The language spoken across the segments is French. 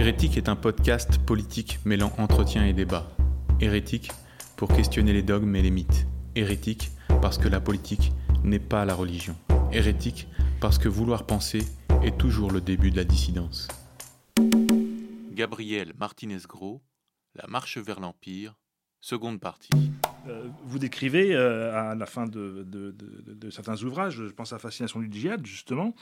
Hérétique est un podcast politique mêlant entretien et débat. Hérétique pour questionner les dogmes et les mythes. Hérétique parce que la politique n'est pas la religion. Hérétique parce que vouloir penser est toujours le début de la dissidence. Gabriel Martinez-Gros, La marche vers l'Empire, seconde partie. Euh, vous décrivez euh, à la fin de, de- de- de certains ouvrages, je pense à Fascination du djihad justement,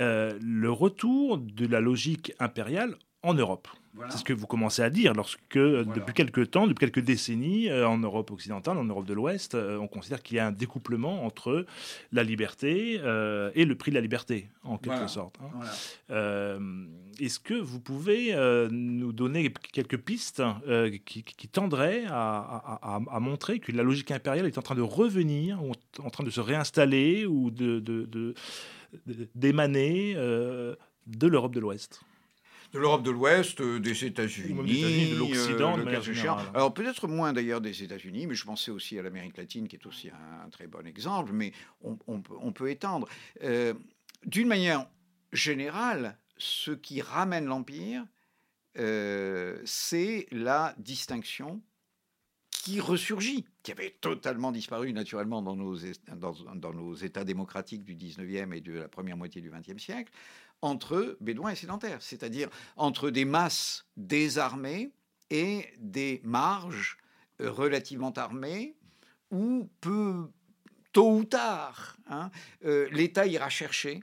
euh, le retour de la logique impériale en Europe. C'est ce que vous commencez à dire lorsque, euh, depuis quelques temps, depuis quelques décennies, euh, en Europe occidentale, en Europe de l'Ouest, euh, on considère qu'il y a un découplement entre la liberté euh, et le prix de la liberté, en quelque Voilà. sorte. hein. Est-ce que vous pouvez nous donner quelques pistes qui, qui tendraient à, à- à- à montrer que la logique impériale est en train de revenir, ou en train de se réinstaller, ou de- de- de- de- d'émaner euh, de l'Europe de l'Ouest? De l'Europe de l'Ouest, euh, des États-Unis, de l'Occident, euh, de générale. Alors peut-être moins d'ailleurs des États-Unis, mais je pensais aussi à l'Amérique latine, qui est aussi un, très bon exemple, mais on, on peut, on peut étendre. Euh, D'une manière générale, ce qui ramène l'Empire, euh, c'est la distinction qui ressurgit, qui avait totalement disparu naturellement dans nos, dans, nos États démocratiques du 19e et de la première moitié du 20e siècle, entre bédouins et sédentaires, c'est-à-dire entre des masses désarmées et des marges euh, relativement armées, où peu, tôt ou tard, hein, euh, l'État ira chercher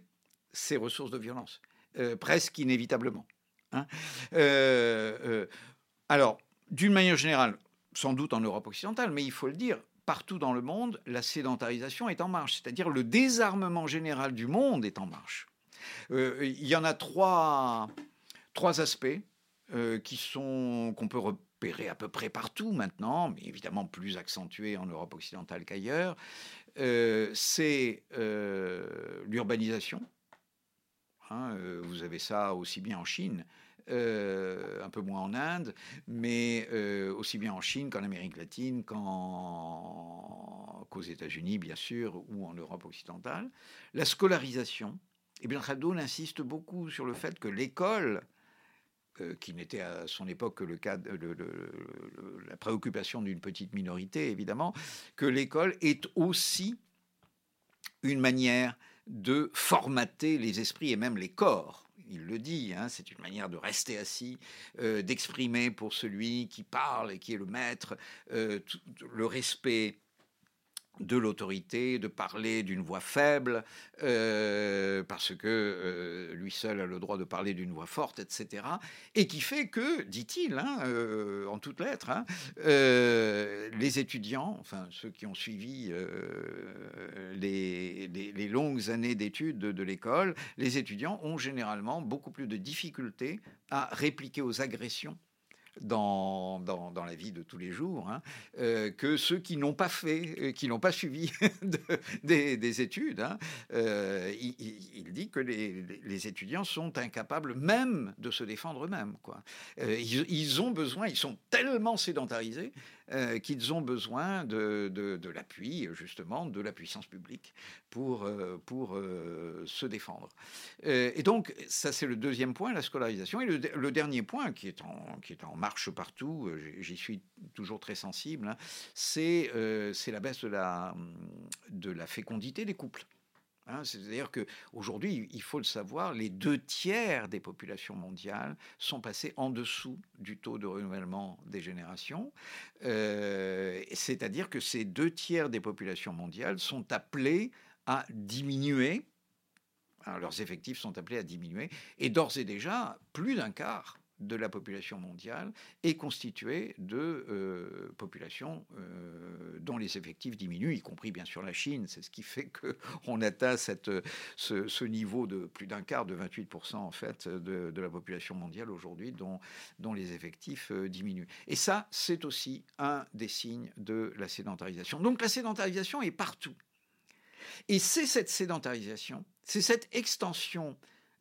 ses ressources de violence, euh, presque inévitablement. hein. Alors, d'une manière générale, sans doute en Europe occidentale, mais il faut le dire, partout dans le monde, la sédentarisation est en marche, c'est-à-dire le désarmement général du monde est en marche. Euh, il y en a trois, trois aspects euh, qui sont qu'on peut repérer à peu près partout maintenant, mais évidemment plus accentués en Europe occidentale qu'ailleurs. Euh, c'est l'urbanisation. Hein, vous avez ça aussi bien en Chine, euh, un peu moins en Inde, mais euh, aussi bien en Chine qu'en Amérique latine, qu'aux États-Unis, bien sûr, ou en Europe occidentale. La scolarisation. Et bien, Khaldoun insiste beaucoup sur le fait que l'école, euh, qui n'était à son époque que le cas la préoccupation d'une petite minorité, évidemment, que l'école est aussi une manière de formater les esprits et même les corps. Il le dit, hein, c'est une manière de rester assis, euh, d'exprimer pour celui qui parle et qui est le maître euh, le respect de l'autorité, de parler d'une voix faible, euh, parce que euh, lui seul a le droit de parler d'une voix forte, etc. Et qui fait que, dit-il, hein, euh, en toutes lettres, hein, les étudiants, enfin ceux qui ont suivi les longues années d'études de, de l'école, les étudiants ont généralement beaucoup plus de difficultés à répliquer aux agressions dans, dans, dans la vie de tous les jours hein, euh, que ceux qui n'ont pas fait, euh, qui n'ont pas suivi de- des, des études. hein. Euh, il, dit que les, les- étudiants sont incapables même de se défendre eux-mêmes. quoi. Ils ont besoin, ils sont tellement sédentarisés euh, qu'ils ont besoin de, de, l'appui, justement, de la puissance publique pour, euh, pour euh, se défendre. Et donc, ça, c'est le deuxième point, la scolarisation. Et le, dernier point, qui est en, qui est en marche partout, j'y- suis toujours très sensible, hein, c'est c'est la baisse de la, de la fécondité des couples. Hein, C'est-à-dire qu'aujourd'hui, il faut le savoir, les deux tiers des populations mondiales sont passés en dessous du taux de renouvellement des générations. Euh, C'est-à-dire que ces deux tiers des populations mondiales sont appelés à diminuer alors, leurs effectifs sont appelés à diminuer. Et d'ores et déjà, plus d'un quart de la population mondiale est constituée de euh, populations euh, dont les effectifs diminuent, y compris bien sûr la Chine. C'est ce qui fait qu'on atteint cette, ce, niveau de plus d'un quart, de 28% en fait, de, de la population mondiale aujourd'hui, dont, dont les effectifs euh, diminuent. Et ça, c'est aussi un des signes de la sédentarisation. Donc la sédentarisation est partout. Et c'est cette sédentarisation, c'est cette extension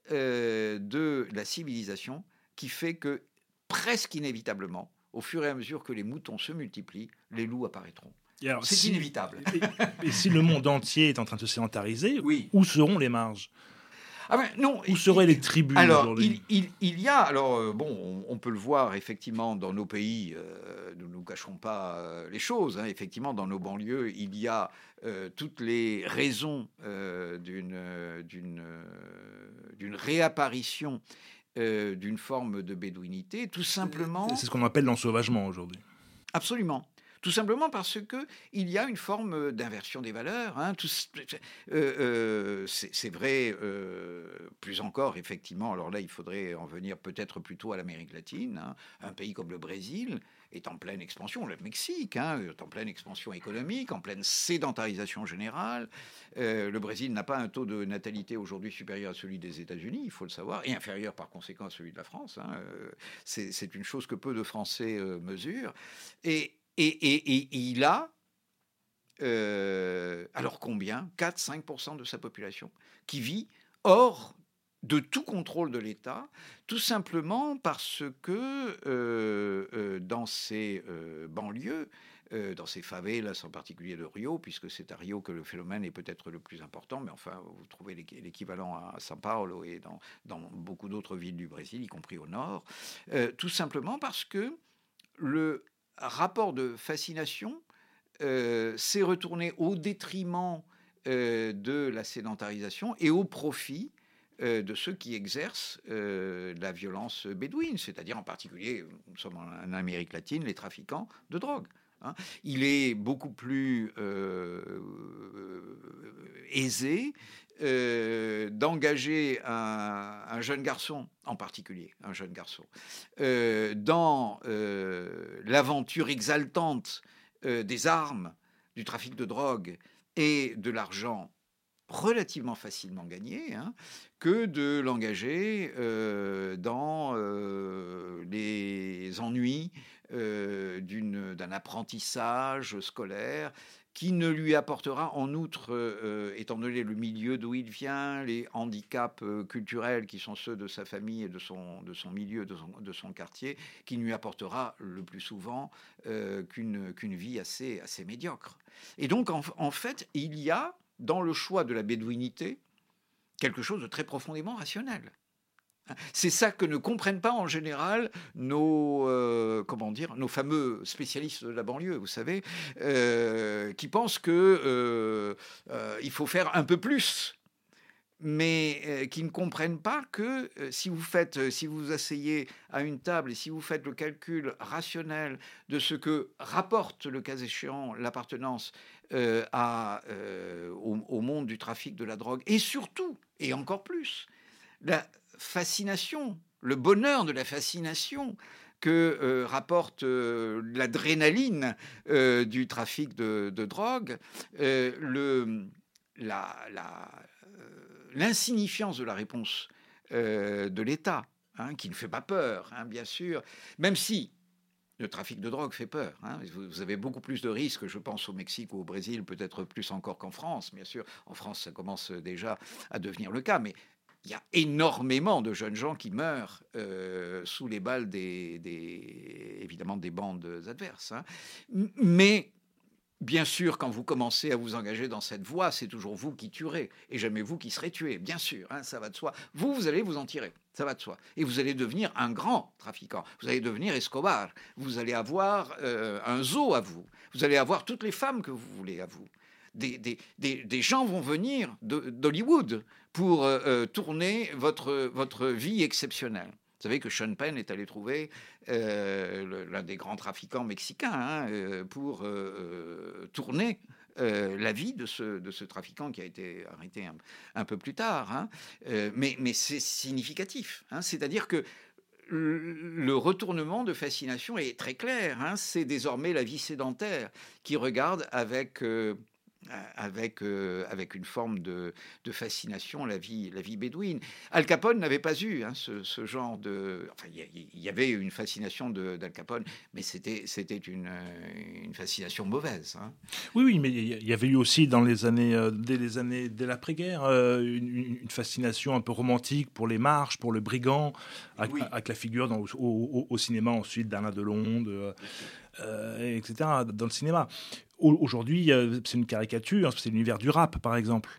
de la civilisation qui fait que presque inévitablement, au fur et à mesure que les moutons se multiplient, les loups apparaîtront. C'est si- inévitable. Et, et si le monde entier est en train de se sédentariser, Oui. où seront les marges? Ah non, Où seraient les tribus Alors, il, il, il, y a, alors bon, on, peut le voir effectivement dans nos pays, nous ne nous cachons pas les choses, hein, effectivement dans nos banlieues, il y a toutes les raisons d'une d'une réapparition d'une forme de bédouinité, tout simplement. C'est ce qu'on appelle l'ensauvagement aujourd'hui. Absolument. Tout simplement parce que il y a une forme d'inversion des valeurs. Hein. c'est vrai, plus encore, effectivement. Alors là, il faudrait en venir peut-être plutôt à l'Amérique latine. Hein. Un pays comme le Brésil est en pleine expansion, le Mexique hein, est en pleine expansion économique, en pleine sédentarisation générale. Euh, le Brésil n'a pas un taux de natalité aujourd'hui supérieur à celui des États-Unis, il faut le savoir, et inférieur par conséquent à celui de la France. Hein. Euh, c'est une chose que peu de Français euh, mesurent. Et, et, il a, alors combien? 4-5% de sa population qui vit hors de tout contrôle de l'État, tout simplement parce que euh, euh, dans ces euh, banlieues, dans ces favelas en particulier de Rio, puisque c'est à Rio que le phénomène est peut-être le plus important, mais enfin, vous trouvez l'équivalent à São Paulo et dans, dans beaucoup d'autres villes du Brésil, y compris au nord, tout simplement parce que le rapport de fascination s'est retourné au détriment de la sédentarisation et au profit euh, de ceux qui exercent euh, la violence bédouine, c'est-à-dire en particulier, nous sommes en Amérique latine, les trafiquants de drogue. Hein. Il est beaucoup plus euh, aisé d'engager un, jeune garçon, en particulier un jeune garçon, dans l'aventure exaltante des armes, du trafic de drogue et de l'argent relativement facilement gagné hein, que de l'engager euh, dans euh, les ennuis euh, d'un apprentissage scolaire qui ne lui apportera en outre, étant donné le milieu d'où il vient, les handicaps culturels qui sont ceux de sa famille et de son, de son milieu, de son, de son quartier, qui ne lui apportera le plus souvent qu'une qu'une vie assez, assez médiocre. Et donc, en fait, il y a dans le choix de la bédouinité quelque chose de très profondément rationnel. C'est ça que ne comprennent pas en général nos, euh, comment dire, nos fameux spécialistes de la banlieue, vous savez, euh, qui pensent que euh, il faut faire un peu plus mais euh, qui ne comprennent pas que euh, si vous faites, euh, si vous asseyez à une table et si vous faites le calcul rationnel de ce que rapporte le cas échéant l'appartenance au, monde du trafic de la drogue et surtout et encore plus la fascination, le bonheur de la fascination que rapporte l'adrénaline du trafic de, de drogue, le, la, la l'insignifiance de la réponse euh, de l'État, hein, qui ne fait pas peur, hein, bien sûr, même si le trafic de drogue fait peur. Hein. Vous avez beaucoup plus de risques, je pense, au Mexique ou au Brésil, peut-être plus encore qu'en France, bien sûr. En France, ça commence déjà à devenir le cas, mais il y a énormément de jeunes gens qui meurent euh, sous les balles des, évidemment des bandes adverses. Mais Bien sûr, quand vous commencez à vous engager dans cette voie, c'est toujours vous qui tuerez et jamais vous qui serez tué. Bien sûr, hein, ça va de soi. Vous, vous allez vous en tirer. Ça va de soi. Et vous allez devenir un grand trafiquant. Vous allez devenir Escobar. Vous allez avoir euh, un zoo à vous. Vous allez avoir toutes les femmes que vous voulez à vous. Des, des, gens vont venir d'Hollywood pour euh, euh, tourner votre, votre vie exceptionnelle. Savez que Sean Penn est allé trouver euh, l'un des grands trafiquants mexicains hein, euh, pour euh, tourner la vie de ce, de ce, trafiquant qui a été arrêté un, peu plus tard. Hein. mais, mais c'est significatif. Hein. C'est-à-dire que le retournement de fascination est très clair. C'est désormais la vie sédentaire qui regarde avec avec, euh, avec une forme de, de, fascination la vie, la vie bédouine. Al Capone n'avait pas eu hein, ce, ce, genre de... Enfin, il y, avait une fascination d'Al Capone, mais c'était une, une fascination mauvaise. Hein. Oui, oui, mais il y avait eu aussi dans les années, euh, dès les années, dès l'après-guerre, euh, une, fascination un peu romantique pour les marches, pour le brigand, avec, la figure dans, au, au, cinéma ensuite d'Alain Delon, de, etc., dans le cinéma. Aujourd'hui, c'est une caricature, c'est l'univers du rap, par exemple,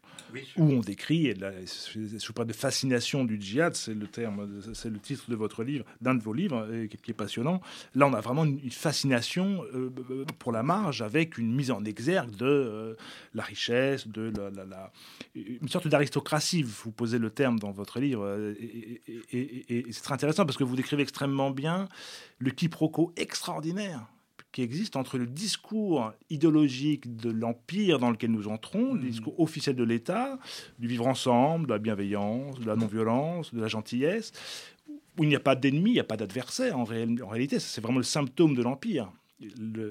où on décrit, et là, je parle de fascination du djihad, c'est le terme, c'est le titre de votre livre, d'un de vos livres, qui est passionnant. Là, on a vraiment une fascination euh, pour la marge, avec une mise en exergue de euh, la richesse, de la, une sorte d'aristocratie. Vous posez le terme dans votre livre, euh, et, et c'est très intéressant parce que vous décrivez extrêmement bien le quiproquo extraordinaire qui existe entre le discours idéologique de l'empire dans lequel nous entrons, le hmm. discours officiel de l'État, du vivre ensemble, de la bienveillance, de la non-violence, de la gentillesse, où il n'y a pas d'ennemi, il n'y a pas d'adversaire en, en réalité. C'est vraiment le symptôme de l'empire.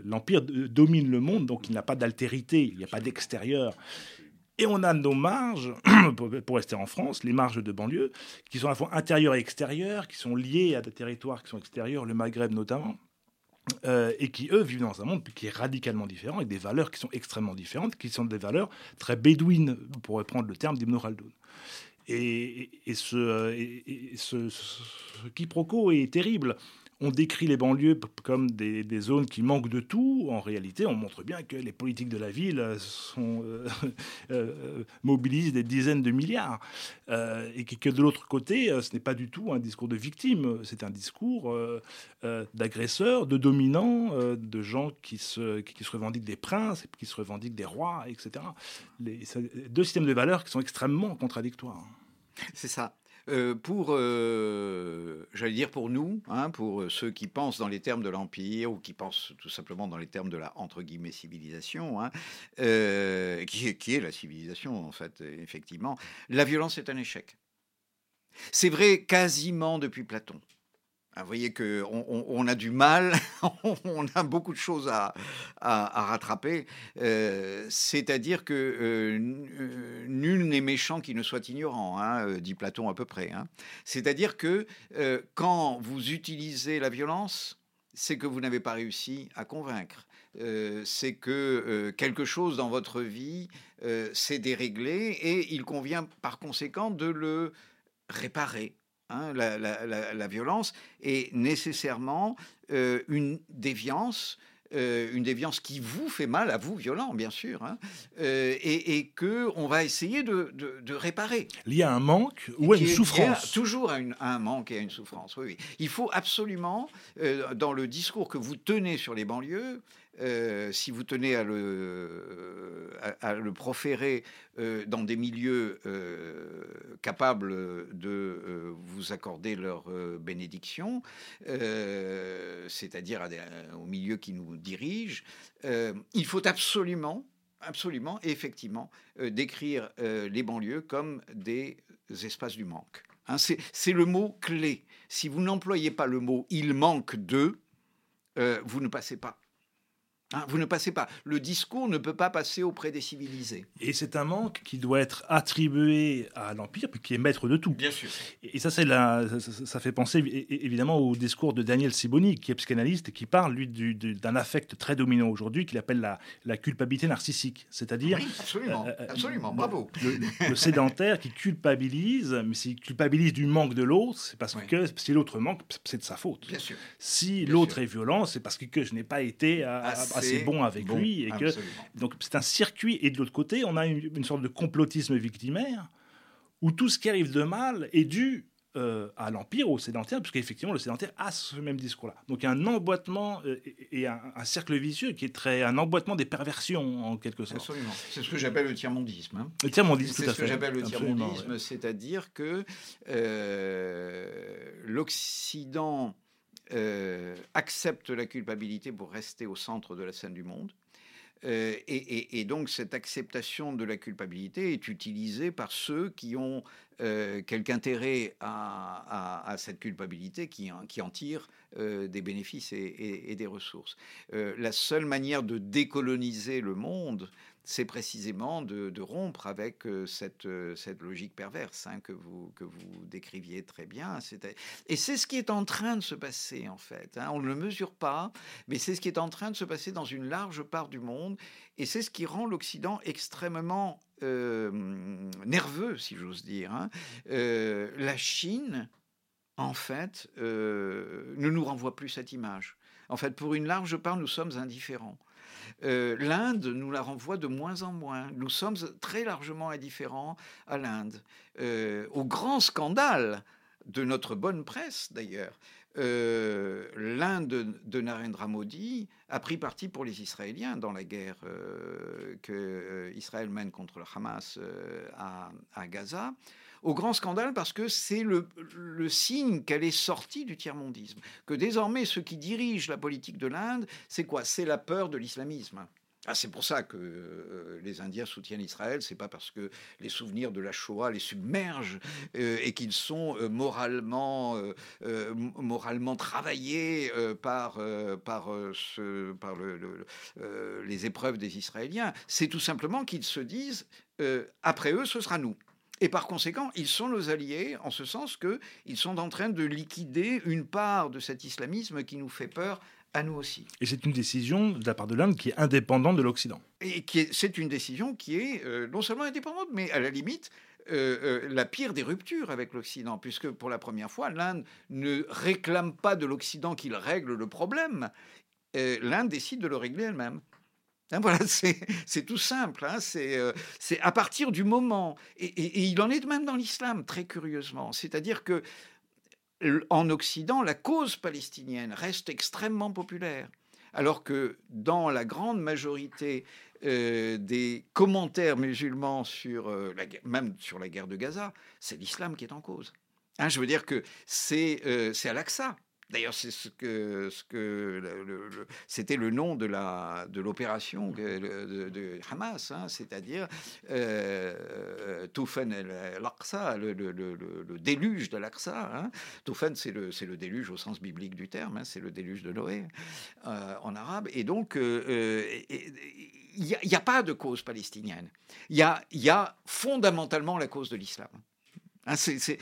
L'empire domine le monde, donc il n'a pas d'altérité, il n'y a pas d'extérieur. Et on a nos marges, pour rester en France, les marges de banlieue, qui sont à la fois intérieures et extérieures, qui sont liées à des territoires qui sont extérieurs, le Maghreb notamment. Euh, et qui, eux, vivent dans un monde qui est radicalement différent, avec des valeurs qui sont extrêmement différentes, qui sont des valeurs très bédouines, pour reprendre le terme d'Ibn Khaldun. Et, et, ce, et, ce, ce, quiproquo est terrible on décrit les banlieues comme des, zones qui manquent de tout. En réalité, on montre bien que les politiques de la ville sont, euh, euh, mobilisent des dizaines de milliards. Euh, et que, de l'autre côté, ce n'est pas du tout un discours de victime, c'est un discours d'agresseurs, de dominants, de gens qui se, revendiquent des princes, qui se revendiquent des rois, etc. Deux systèmes de valeurs qui sont extrêmement contradictoires. C'est ça. Euh, pour, euh, j'allais dire pour nous, hein, pour ceux qui pensent dans les termes de l'empire ou qui pensent tout simplement dans les termes de la entre guillemets civilisation, hein, euh, qui, qui est la civilisation en fait, effectivement, la violence est un échec. C'est vrai quasiment depuis Platon. Ah, vous voyez qu'on on, a du mal, on a beaucoup de choses à, rattraper. Euh, c'est-à-dire que euh, nul n'est méchant qui ne soit ignorant, hein, euh, dit Platon à peu près. Hein. C'est-à-dire que quand vous utilisez la violence, c'est que vous n'avez pas réussi à convaincre. c'est que quelque chose dans votre vie s'est déréglé et il convient par conséquent de le réparer Hein, la, violence est nécessairement euh, une déviance. Euh, une déviance qui vous fait mal, à vous, violent, bien sûr, hein, euh, et, et que on va essayer de, réparer. Il y a un manque ou une souffrance Toujours un, un, manque et une souffrance, oui, oui. Il faut absolument, dans le discours que vous tenez sur les banlieues, euh, si vous tenez à le, à, proférer euh, dans des milieux euh, capables de vous accorder leur bénédiction, c'est-à-dire au milieu qui nous dirige, il faut absolument, absolument, effectivement, décrire les banlieues comme des espaces du manque. Hein, c'est le mot clé. Si vous n'employez pas le mot il manque de, vous ne passez pas. Hein, vous ne passez pas. Le discours ne peut pas passer auprès des civilisés. Et c'est un manque qui doit être attribué à l'Empire, qui est maître de tout. Bien sûr. Et ça, c'est la, ça, fait penser évidemment au discours de Daniel Siboni, qui est psychanalyste et qui parle, lui, d'un affect très dominant aujourd'hui, qu'il appelle la, la, culpabilité narcissique. C'est-à-dire. Oui, absolument. Euh, euh, absolument, bravo. Le, sédentaire qui culpabilise, mais s'il culpabilise du manque de l'autre, c'est parce que si l'autre manque, c'est de sa faute. Bien sûr. Si l'autre est violent, c'est parce que je n'ai pas été à assez bon avec lui. Et que, donc c'est un circuit. Et de l'autre côté, on a une, sorte de complotisme victimaire où tout ce qui arrive de mal est dû euh, à l'Empire, au sédentaire, parce qu'effectivement, le sédentaire a ce même discours-là. Donc il y a un emboîtement euh, et, un, cercle vicieux qui est très. un emboîtement des perversions, en quelque sorte. Absolument. C'est ce que j'appelle le tiers-mondisme. Hein. Le tiers-mondisme, tout à fait. C'est ce que j'appelle le tiers-mondisme, c'est-à-dire que euh, l'Occident euh, accepte la culpabilité pour rester au centre de la scène du monde. Euh, et, donc cette acceptation de la culpabilité est utilisée par ceux qui ont euh, quelque intérêt à, cette culpabilité, qui, qui en tirent des bénéfices et, et des ressources. la seule manière de décoloniser le monde, c'est précisément de, rompre avec euh, cette, euh, cette logique perverse hein, que, vous, que vous décriviez très bien. Et c'est ce qui est en train de se passer, en fait. Hein. On ne le mesure pas, mais c'est ce qui est en train de se passer dans une large part du monde. Et c'est ce qui rend l'Occident extrêmement euh, nerveux, si j'ose dire. Hein. la Chine, en fait, ne nous renvoie plus cette image. En fait, pour une large part, nous sommes indifférents. L'Inde nous la renvoie de moins en moins. Nous sommes très largement indifférents à l'Inde. au grand scandale de notre bonne presse, d'ailleurs, euh, l'Inde de Narendra Modi a pris parti pour les Israéliens dans la guerre euh, que euh, Israël mène contre le Hamas à, Gaza. Au grand scandale parce que c'est le, signe qu'elle est sortie du tiers-mondisme. Que désormais, ceux qui dirigent la politique de l'Inde, c'est quoi? C'est la peur de l'islamisme. Ah, c'est pour ça que euh, les Indiens soutiennent Israël. C'est pas parce que les souvenirs de la Shoah les submergent euh, et qu'ils sont euh, moralement, moralement travaillés par, par, ce, par le, les épreuves des Israéliens. C'est tout simplement qu'ils se disent après eux, ce sera nous. Et par conséquent, ils sont nos alliés en ce sens qu'ils sont en train de liquider une part de cet islamisme qui nous fait peur à nous aussi. Et c'est une décision de la part de l'Inde qui est indépendante de l'Occident. Et c'est une décision qui est euh, non seulement indépendante, mais à la limite euh, euh, la pire des ruptures avec l'Occident, puisque pour la première fois, l'Inde ne réclame pas de l'Occident qu'il règle le problème. L'Inde décide de le régler elle-même. Hein, voilà, c'est tout simple. Hein, c'est à partir du moment, et, il en est de même dans l'islam, très curieusement. C'est-à-dire que en Occident, la cause palestinienne reste extrêmement populaire, alors que dans la grande majorité euh, des commentaires musulmans sur euh, la, même sur la guerre de Gaza, c'est l'islam qui est en cause. Hein, je veux dire que c'est euh, à l'Aqsa D'ailleurs, c'est ce que, ce que c'était le nom de la de l'opération de, Hamas, hein, c'est-à-dire euh, Toufen al-Aqsa, le, déluge de l'Aqsa. Hein. Toufen, c'est le c'est le déluge au sens biblique du terme, hein, c'est le déluge de Noé euh, en arabe. Et donc, euh, euh, il n'y a, pas de cause palestinienne. Il y a, y a fondamentalement la cause de l'islam. c'est,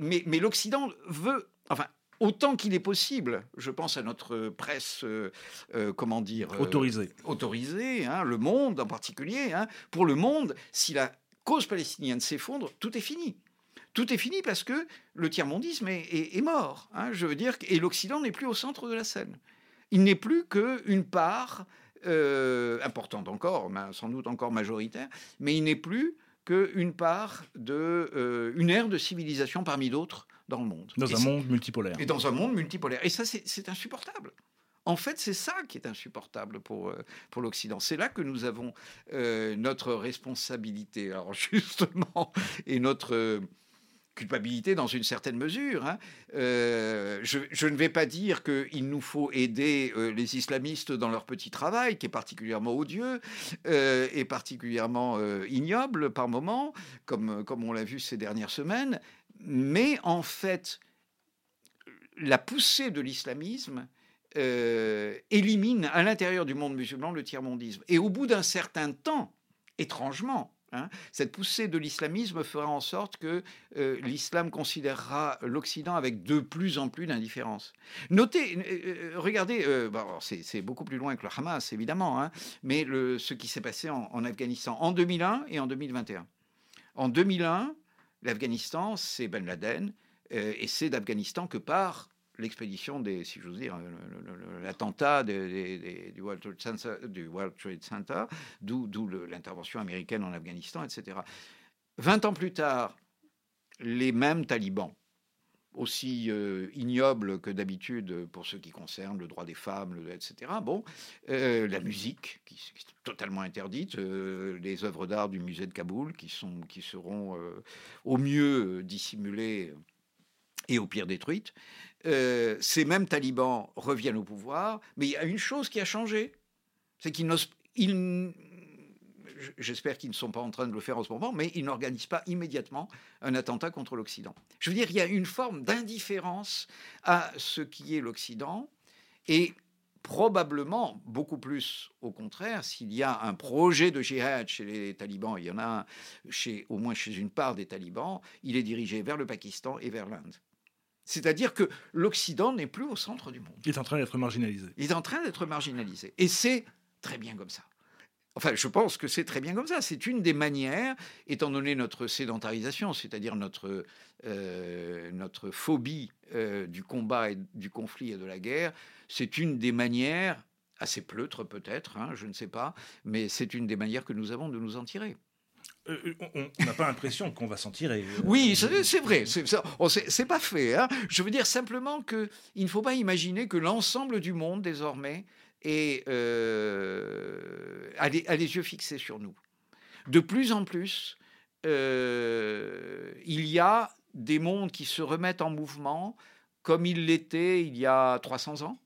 mais, mais l'Occident veut, enfin, autant qu'il est possible, je pense à notre presse, euh, euh, comment dire, euh, autorisée, autorisée, hein, le Monde en particulier. Hein. pour le Monde, si la cause palestinienne s'effondre, tout est fini. Tout est fini parce que le tiers-mondisme est, mort. Hein, je veux dire, et l'Occident n'est plus au centre de la scène. Il n'est plus qu'une part importante encore, sans doute encore majoritaire, mais il n'est plus qu'une part de une ère de civilisation parmi d'autres dans le monde. Dans un monde multipolaire. Et dans un monde multipolaire. Et ça, c'est insupportable. En fait, c'est ça qui est insupportable pour, euh, pour l'Occident. C'est là que nous avons euh, notre responsabilité, alors justement, et notre euh, culpabilité dans une certaine mesure. Hein. je, je, ne vais pas dire qu'il nous faut aider les islamistes dans leur petit travail, qui est particulièrement odieux et particulièrement ignoble par moments, comme, comme on l'a vu ces dernières semaines, mais en fait, la poussée de l'islamisme euh, élimine à l'intérieur du monde musulman le tiers-mondisme. Et au bout d'un certain temps, étrangement, hein, cette poussée de l'islamisme fera en sorte que euh, l'islam considérera l'Occident avec de plus en plus d'indifférence. Notez, euh, regardez, c'est beaucoup plus loin que le Hamas, évidemment, hein, mais ce qui s'est passé en, en Afghanistan en 2001 et en 2021. En 2001, L'Afghanistan, c'est Ben Laden, euh, et c'est d'Afghanistan que part l'expédition des, si j'ose dire, l'attentat du, World Trade Center, d'où l'intervention américaine en Afghanistan, etc. Vingt ans plus tard, les mêmes talibans aussi euh, ignoble que d'habitude pour ce qui concerne le droit des femmes, etc. Bon, euh, la musique, qui, est totalement interdite, euh, les œuvres d'art du musée de Kaboul, qui, sont, qui seront au mieux dissimulées et au pire détruites. ces mêmes talibans reviennent au pouvoir, mais il y a une chose qui a changé, c'est qu'ils j'espère qu'ils ne sont pas en train de le faire en ce moment, mais ils n'organisent pas immédiatement un attentat contre l'Occident. Je veux dire, il y a une forme d'indifférence à ce qui est l'Occident, et probablement beaucoup plus au contraire, s'il y a un projet de jihad chez les talibans, il y en a chez, au moins chez une part des talibans, il est dirigé vers le Pakistan et vers l'Inde. C'est-à-dire que l'Occident n'est plus au centre du monde. Il est en train d'être marginalisé. Il est en train d'être marginalisé. Et c'est très bien comme ça. Enfin, je pense que c'est très bien comme ça. C'est une des manières, étant donné notre sédentarisation, c'est-à-dire notre, euh, notre phobie euh, du combat, et du conflit et de la guerre, c'est une des manières assez pleutre peut-être, hein, je ne sais pas, mais c'est une des manières que nous avons de nous en tirer. Euh, on n'a pas l'impression qu'on va s'en tirer. Oui, c'est vrai. C'est pas fait. Hein. Je veux dire simplement qu'il ne faut pas imaginer que l'ensemble du monde, désormais, est, a, les, yeux fixés sur nous. De plus en plus, il y a des mondes qui se remettent en mouvement comme ils l'étaient il y a 300 ans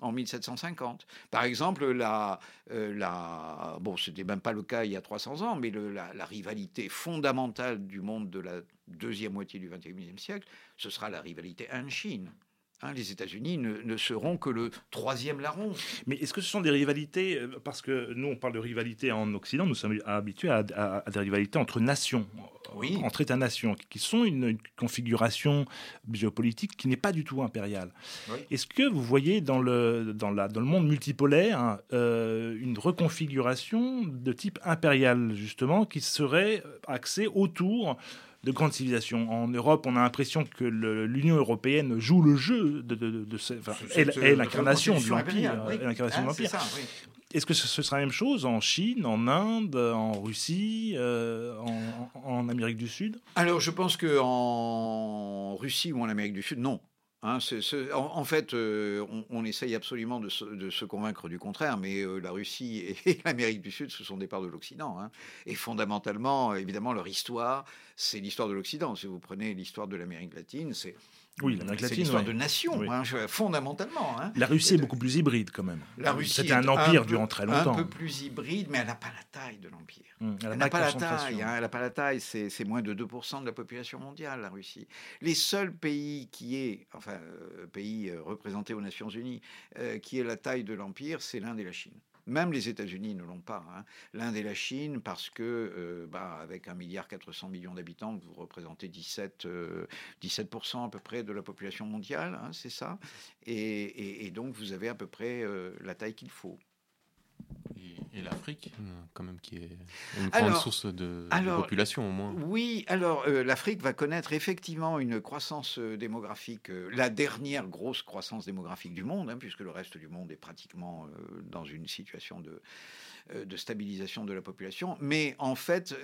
en 1750. Par exemple, la, euh, bon, ce n'était même pas le cas il y a 300 ans, mais la, rivalité fondamentale du monde de la deuxième moitié du XXIe siècle, ce sera la rivalité Inde-Chine. Hein, les États-Unis ne, seront que le troisième larron. Mais est-ce que ce sont des rivalités euh, Parce que nous, on parle de rivalité en Occident, nous sommes habitués à, des rivalités entre nations, oui. entre États-nations, qui sont une, configuration géopolitique qui n'est pas du tout impériale. Est-ce que vous voyez dans le, dans la, dans le monde multipolaire hein, euh, une reconfiguration de type impérial, justement, qui serait axée autour de grandes civilisations. En Europe, on a l'impression que l'Union européenne joue le jeu de, de, de, est, l'incarnation de l'empire, l'incarnation de ah. Est-ce que ce sera la même chose en Chine, en Inde, en Russie, euh, en, Amérique du Sud? Alors, je pense que en Russie ou en Amérique du Sud, non. Hein, en, fait, euh, on, essaye absolument de se, convaincre du contraire, mais euh, la Russie et, l'Amérique du Sud, ce sont des parts de l'Occident. Hein. Et fondamentalement, évidemment, leur histoire, c'est l'histoire de l'Occident. Si vous prenez l'histoire de l'Amérique latine, c'est oui, l'Amérique latine. C'est l'histoire de nation, hein, fondamentalement. Hein. La Russie est beaucoup plus hybride quand même. La Russie C'était un empire durant très longtemps. Un peu plus hybride, mais elle n'a pas la taille de l'empire. Hum, elle n'a pas, la taille. Hein, elle n'a pas la taille. C'est moins de 2% de la population mondiale, la Russie. Les seuls pays qui est, enfin, euh, pays euh, représentés aux Nations Unies, euh, qui est la taille de l'empire, c'est l'Inde et la Chine. Même les États-Unis ne l'ont pas. Hein. L'Inde et la Chine, parce que euh, bah, avec 1,4 milliard d'habitants, vous représentez 17, 17% euh, à peu près de la population mondiale, hein, c'est ça. Et, donc vous avez à peu près euh, la taille qu'il faut l'Afrique, quand même, qui est une grande source de, population au moins. Oui, alors euh, l'Afrique va connaître effectivement une croissance euh, démographique, euh, la dernière grosse croissance démographique du monde, hein, puisque le reste du monde est pratiquement dans une situation de, de stabilisation de la population. Mais en fait,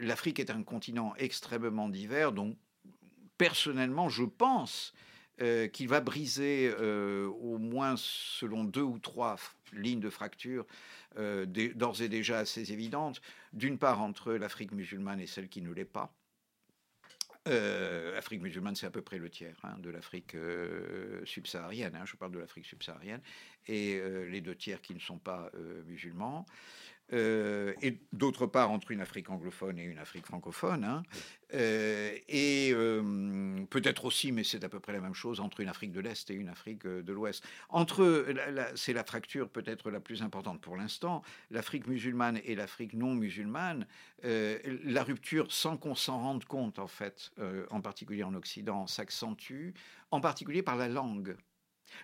l'Afrique est un continent extrêmement divers, donc personnellement, je pense euh, qu'il va briser euh, au moins selon deux ou trois lignes de fracture euh, d'ores et déjà assez évidentes. D'une part entre l'Afrique musulmane et celle qui ne l'est pas. L'Afrique musulmane, c'est à peu près le tiers hein, de l'Afrique subsaharienne. Hein, je parle de l'Afrique subsaharienne. Et les deux tiers qui ne sont pas musulmans. Euh, et d'autre part entre une Afrique anglophone et une Afrique francophone, hein. euh, et euh, peut-être aussi, mais c'est à peu près la même chose, entre une Afrique de l'Est et une Afrique de l'Ouest. Entre, c'est la fracture peut-être la plus importante pour l'instant, l'Afrique musulmane et l'Afrique non musulmane, la rupture, sans qu'on s'en rende compte en fait, en particulier en Occident, s'accentue, en particulier par la langue.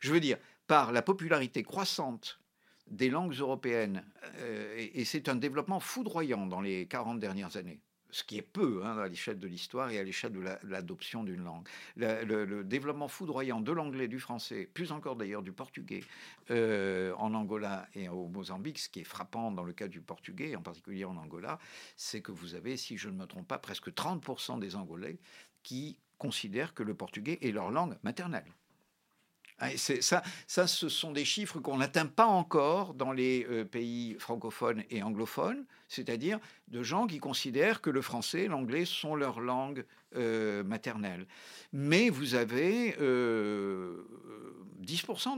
Je veux dire, par la popularité croissante des langues européennes. Euh, et, c'est un développement foudroyant dans les 40 dernières années ce qui est peu hein, à l'échelle de l'histoire et à l'échelle de l'adoption d'une langue. Le, développement foudroyant de l'anglais, du français, plus encore d'ailleurs du portugais euh, en Angola et au Mozambique, ce qui est frappant dans le cas du portugais, en particulier en Angola, c'est que vous avez, si je ne me trompe pas, presque 30% des Angolais qui considèrent que le portugais est leur langue maternelle. Ah, ça, ça, ce sont des chiffres qu'on n'atteint pas encore dans les euh, pays francophones et anglophones, c'est-à-dire de gens qui considèrent que le français et l'anglais sont leurs langues euh, maternelles. Mais vous avez 10% euh,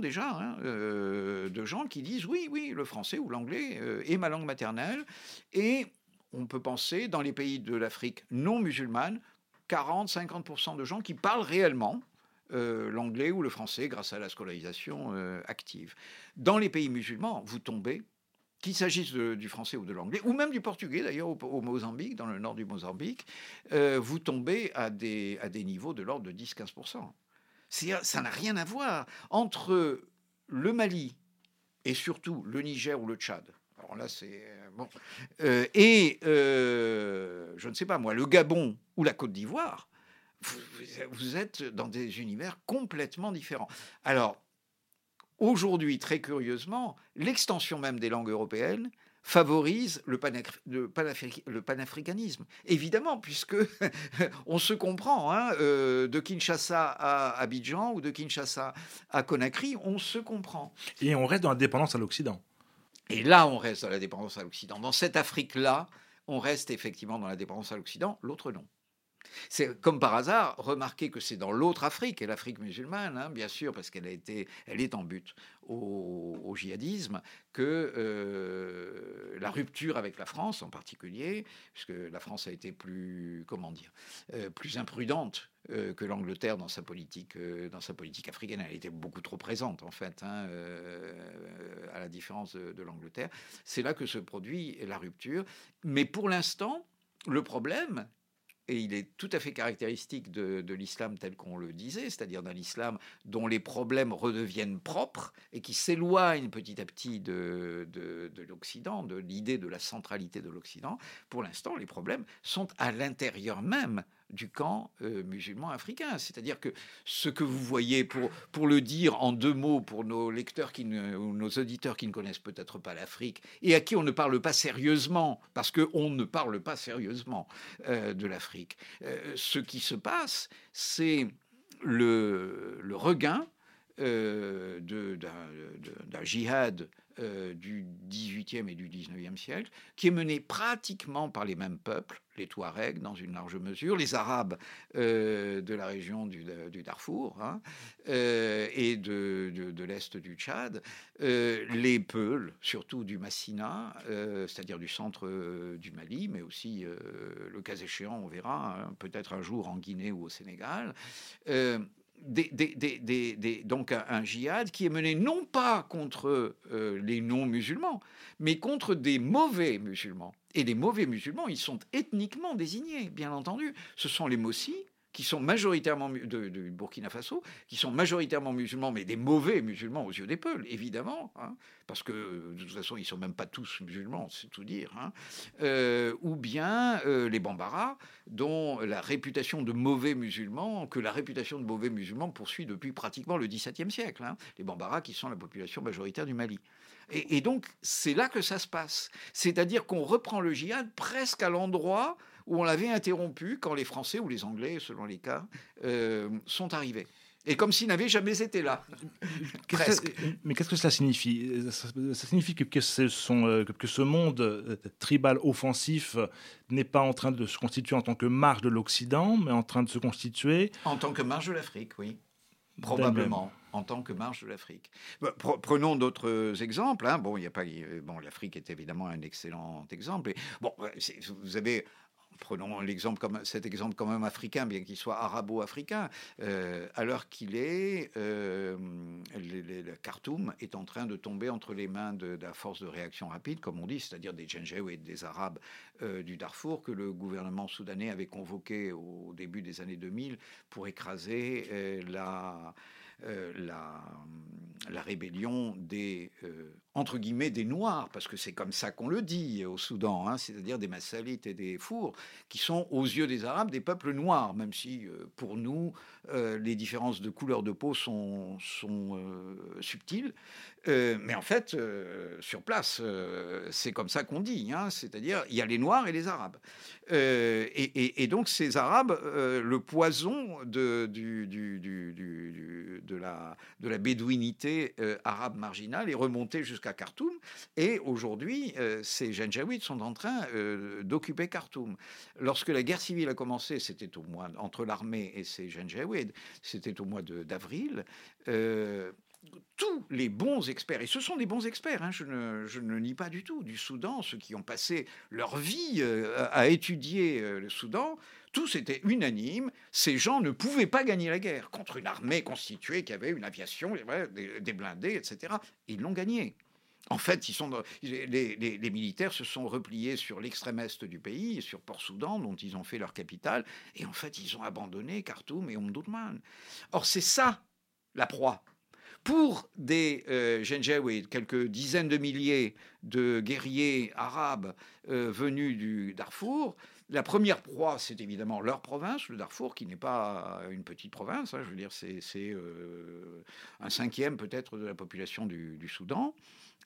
déjà hein, de gens qui disent oui, oui, le français ou l'anglais est ma langue maternelle. Et on peut penser, dans les pays de l'Afrique non musulmane, 40-50% de gens qui parlent réellement euh, l'anglais ou le français grâce à la scolarisation euh, active. Dans les pays musulmans, vous tombez, qu'il s'agisse du français ou de l'anglais, ou même du portugais d'ailleurs au, Mozambique, dans le nord du Mozambique, euh, vous tombez à des, à des niveaux de l'ordre de 10-15%. Ça n'a rien à voir entre le Mali et surtout le Niger ou le Tchad. Alors là, c'est bon. et je ne sais pas moi, le Gabon ou la Côte d'Ivoire vous, êtes dans des univers complètement différents. Alors, aujourd'hui, très curieusement, l'extension même des langues européennes favorise le, panafricanisme. Évidemment, puisque on se comprend, hein, euh, de Kinshasa à Abidjan ou de Kinshasa à Conakry, on se comprend. Et on reste dans la dépendance à l'Occident. Et là, on reste dans la dépendance à l'Occident. Dans cette Afrique-là, on reste effectivement dans la dépendance à l'Occident, l'autre non. C'est comme par hasard, remarquez que c'est dans l'autre Afrique, et l'Afrique musulmane, hein, bien sûr, parce qu'elle a été, elle est en but au, djihadisme, que euh, la rupture avec la France, en particulier, puisque la France a été plus, comment dire, euh, plus imprudente euh, que l'Angleterre dans sa politique, dans sa politique africaine, elle était beaucoup trop présente en fait, hein, à la différence de l'Angleterre. C'est là que se produit la rupture, mais pour l'instant. Le problème, et il est tout à fait caractéristique de, l'islam tel qu'on le disait, c'est-à-dire d'un islam dont les problèmes redeviennent propres et qui s'éloigne petit à petit de, de, de l'Occident, de l'idée de la centralité de l'Occident. Pour l'instant, les problèmes sont à l'intérieur même du camp euh, musulman africain. C'est-à-dire que ce que vous voyez, pour, le dire en deux mots pour nos lecteurs ou nos auditeurs qui ne connaissent peut-être pas l'Afrique et à qui on ne parle pas sérieusement, parce qu'on ne parle pas sérieusement euh, de l'Afrique, euh, ce qui se passe, c'est le, le regain d'un djihad euh, du 18e et du 19e siècle, qui est mené pratiquement par les mêmes peuples, les Touaregs dans une large mesure, les Arabes euh, de la région du, Darfour hein, euh, et de, de, l'Est du Tchad, les Peuls, surtout du Massina, c'est-à-dire du centre du Mali, mais aussi, le cas échéant, on verra, hein, peut-être un jour en Guinée ou au Sénégal donc un, djihad qui est mené non pas contre euh, les non-musulmans, mais contre des mauvais musulmans. Et les mauvais musulmans, ils sont ethniquement désignés, bien entendu. Ce sont les Mossis, qui sont majoritairement de, Burkina Faso, qui sont majoritairement musulmans, mais des mauvais musulmans aux yeux des peuples, évidemment, hein, parce que de toute façon, ils sont même pas tous musulmans, c'est tout dire, hein, euh, ou bien euh, les Bambara, dont la réputation de mauvais musulmans, que la réputation de mauvais musulmans poursuit depuis pratiquement le XVIIe siècle, hein, les Bambara qui sont la population majoritaire du Mali. Et, et donc, c'est là que ça se passe. C'est-à-dire qu'on reprend le djihad presque à l'endroit où on l'avait interrompu quand les Français ou les Anglais, selon les cas, euh, sont arrivés. Et comme s'ils n'avaient jamais été là. mais qu'est-ce que cela signifie? Ça, signifie que, ce sont, euh, que, ce monde euh, tribal offensif n'est pas en train de se constituer en tant que marge de l'Occident, mais en train de se constituer... En tant que marge de l'Afrique, oui. Probablement en tant que marge de l'Afrique. Bah, prenons d'autres exemples. Hein. Bon, il y a pas. Bon, l'Afrique est évidemment un excellent exemple. Et, bon, vous avez prenons l'exemple cet exemple quand même africain, bien qu'il soit arabo-africain, euh, à l'heure qu'il est, euh, le Khartoum est en train de tomber entre les mains de, la force de réaction rapide, comme on dit, c'est-à-dire des et des Arabes euh, du Darfour que le gouvernement soudanais avait convoqué au début des années 2000 pour écraser la euh, la, rébellion des, entre guillemets, des Noirs, parce que c'est comme ça qu'on le dit au Soudan, hein, c'est-à-dire des Massalites et des Fours, qui sont aux yeux des Arabes des peuples noirs, même si euh, pour nous, les différences de couleur de peau sont, subtiles. mais en fait, sur place, c'est comme ça qu'on dit, hein, c'est-à-dire il y a les Noirs et les Arabes. Et, donc ces Arabes, le poison de, la, de bédouinité euh, arabe marginale est remonté jusqu'à Khartoum. Et aujourd'hui, euh, ces Janjaouides sont en train euh, d'occuper Khartoum. Lorsque la guerre civile a commencé, c'était au mois entre l'armée et ces Janjaouides, c'était au mois d'avril tous les bons experts, et ce sont des bons experts, hein, je, ne, je, nie pas du tout, du Soudan, ceux qui ont passé leur vie à étudier le Soudan, tous étaient unanimes, ces gens ne pouvaient pas gagner la guerre contre une armée constituée qui avait une aviation, des, blindés, etc. Ils l'ont gagné. En fait, ils sont, les, militaires se sont repliés sur l'extrême est du pays, sur Port-Soudan, dont ils ont fait leur capitale, et en fait, ils ont abandonné Khartoum et Omdurman. Or, c'est ça la proie. Pour des euh, quelques dizaines de milliers de guerriers arabes euh, venus du Darfour, La première proie, c'est évidemment leur province, le Darfour, qui n'est pas une petite province. Hein, je veux dire, c'est euh, un cinquième peut-être de la population du, Soudan.